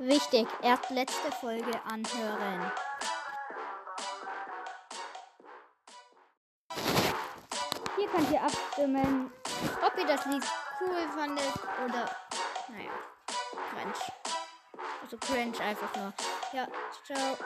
Wichtig, erst letzte Folge anhören. Hier könnt ihr abstimmen, ob ihr das Lied cool fandet oder, naja, cringe. Also cringe einfach nur. Ja, ciao.